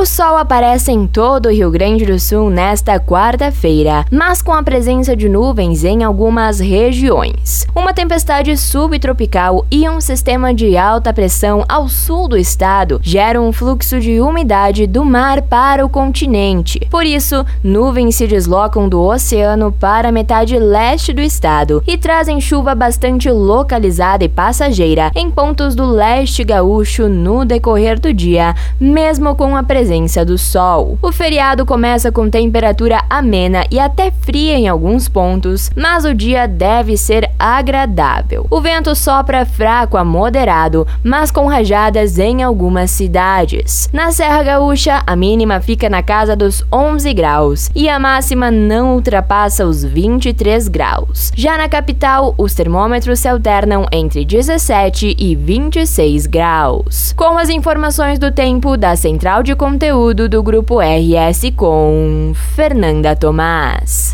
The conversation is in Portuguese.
O sol aparece em todo o Rio Grande do Sul nesta quarta-feira, mas com a presença de nuvens em algumas regiões. Uma tempestade subtropical e um sistema de alta pressão ao sul do estado geram um fluxo de umidade do mar para o continente. Por isso, nuvens se deslocam do oceano para a metade leste do estado e trazem chuva bastante localizada e passageira em pontos do leste gaúcho no decorrer do dia, mesmo com a presença do sol. O feriado começa com temperatura amena e até fria em alguns pontos, mas o dia deve ser agradável. O vento sopra fraco a moderado, mas com rajadas em algumas cidades. Na Serra Gaúcha, a mínima fica na casa dos 11 graus e a máxima não ultrapassa os 23 graus. Já na capital, os termômetros se alternam entre 17 e 26 graus. Com as informações do tempo da Central de Conteúdo do Grupo RS com Fernanda Tomás.